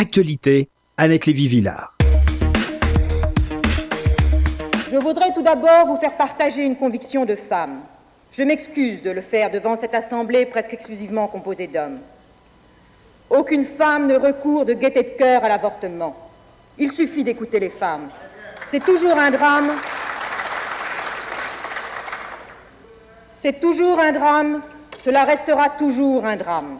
Actualité, Annette Lévy-Villard. Je voudrais tout d'abord vous faire partager une conviction de femme. Je m'excuse de le faire devant cette assemblée presque exclusivement composée d'hommes. Aucune femme ne recourt de gaieté de cœur à l'avortement. Il suffit d'écouter les femmes. C'est toujours un drame. C'est toujours un drame. Cela restera toujours un drame.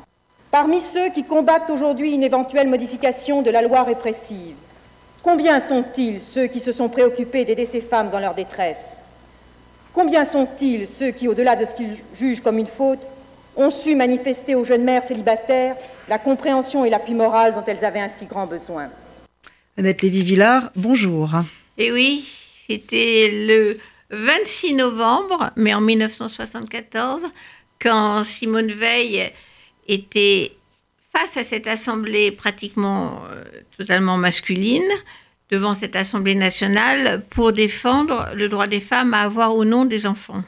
Parmi ceux qui combattent aujourd'hui une éventuelle modification de la loi répressive, combien sont-ils ceux qui se sont préoccupés d'aider ces femmes dans leur détresse? Combien sont-ils ceux qui, au-delà de ce qu'ils jugent comme une faute, ont su manifester aux jeunes mères célibataires la compréhension et l'appui moral dont elles avaient un si grand besoin? Annette Lévy-Villard, bonjour. Eh oui, c'était le 26 novembre, mais en 1974, quand Simone Veil était face à cette assemblée pratiquement euh, totalement masculine, devant cette assemblée nationale, pour défendre le droit des femmes à avoir ou non des enfants.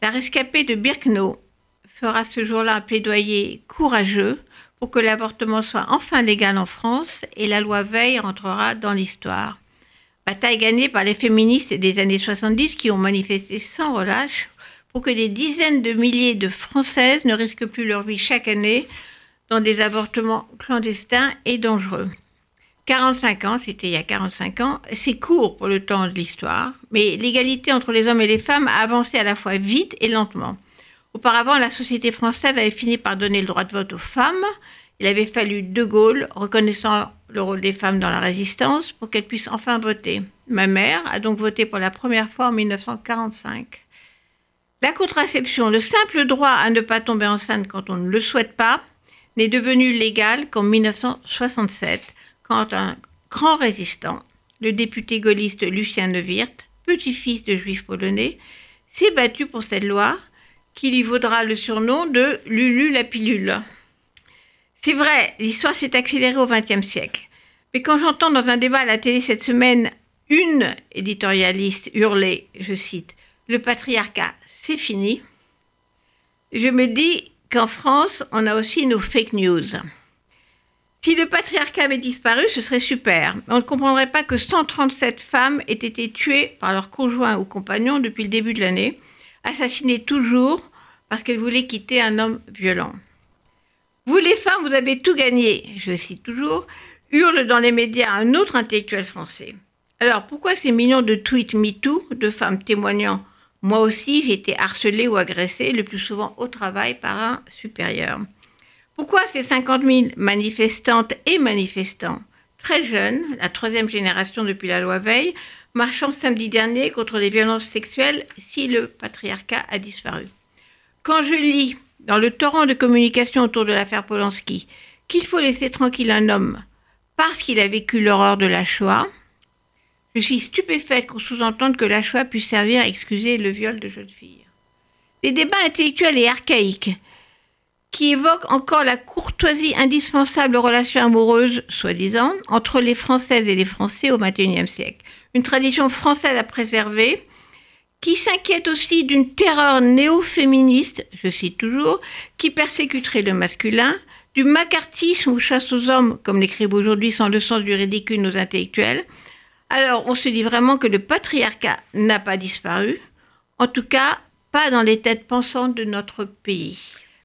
La rescapée de Birkenau fera ce jour-là un plaidoyer courageux pour que l'avortement soit enfin légal en France et la loi Veil rentrera dans l'histoire. Bataille gagnée par les féministes des années 70 qui ont manifesté sans relâche pour que des dizaines de milliers de Françaises ne risquent plus leur vie chaque année dans des avortements clandestins et dangereux. 45 ans, c'était il y a 45 ans, c'est court pour le temps de l'histoire, mais l'égalité entre les hommes et les femmes a avancé à la fois vite et lentement. Auparavant, la société française avait fini par donner le droit de vote aux femmes. Il avait fallu De Gaulle, reconnaissant le rôle des femmes dans la résistance, pour qu'elles puissent enfin voter. Ma mère a donc voté pour la première fois en 1945. La contraception, le simple droit à ne pas tomber enceinte quand on ne le souhaite pas, n'est devenu légal qu'en 1967, quand un grand résistant, le député gaulliste Lucien Neuwirth, petit-fils de juifs polonais, s'est battu pour cette loi qui lui vaudra le surnom de Lulu la pilule. C'est vrai, l'histoire s'est accélérée au XXe siècle. Mais quand j'entends dans un débat à la télé cette semaine une éditorialiste hurler, je cite, le patriarcat, c'est fini, je me dis qu'en France, on a aussi nos fake news. Si le patriarcat avait disparu, ce serait super. On ne comprendrait pas que 137 femmes aient été tuées par leur conjoint ou compagnon depuis le début de l'année, assassinées toujours parce qu'elles voulaient quitter un homme violent. Vous les femmes, vous avez tout gagné, je cite toujours, hurle dans les médias un autre intellectuel français. Alors pourquoi ces millions de tweets MeToo de femmes témoignant moi aussi, j'ai été harcelée ou agressée, le plus souvent au travail, par un supérieur. Pourquoi ces 50 000 manifestantes et manifestants, très jeunes, la troisième génération depuis la loi Veil, marchant samedi dernier contre les violences sexuelles si le patriarcat a disparu? Quand je lis dans le torrent de communication autour de l'affaire Polanski qu'il faut laisser tranquille un homme parce qu'il a vécu l'horreur de la Shoah, je suis stupéfaite qu'on sous-entende que la Shoah puisse servir à excuser le viol de jeunes filles. Des débats intellectuels et archaïques qui évoquent encore la courtoisie indispensable aux relations amoureuses, soi-disant, entre les Françaises et les Français au XXIe siècle. Une tradition française à préserver, qui s'inquiète aussi d'une terreur néo-féministe, je cite toujours, qui persécuterait le masculin, du macartisme ou chasse aux hommes, comme l'écrivent aujourd'hui sans le sens du ridicule nos intellectuels, alors, on se dit vraiment que le patriarcat n'a pas disparu, en tout cas pas dans les têtes pensantes de notre pays.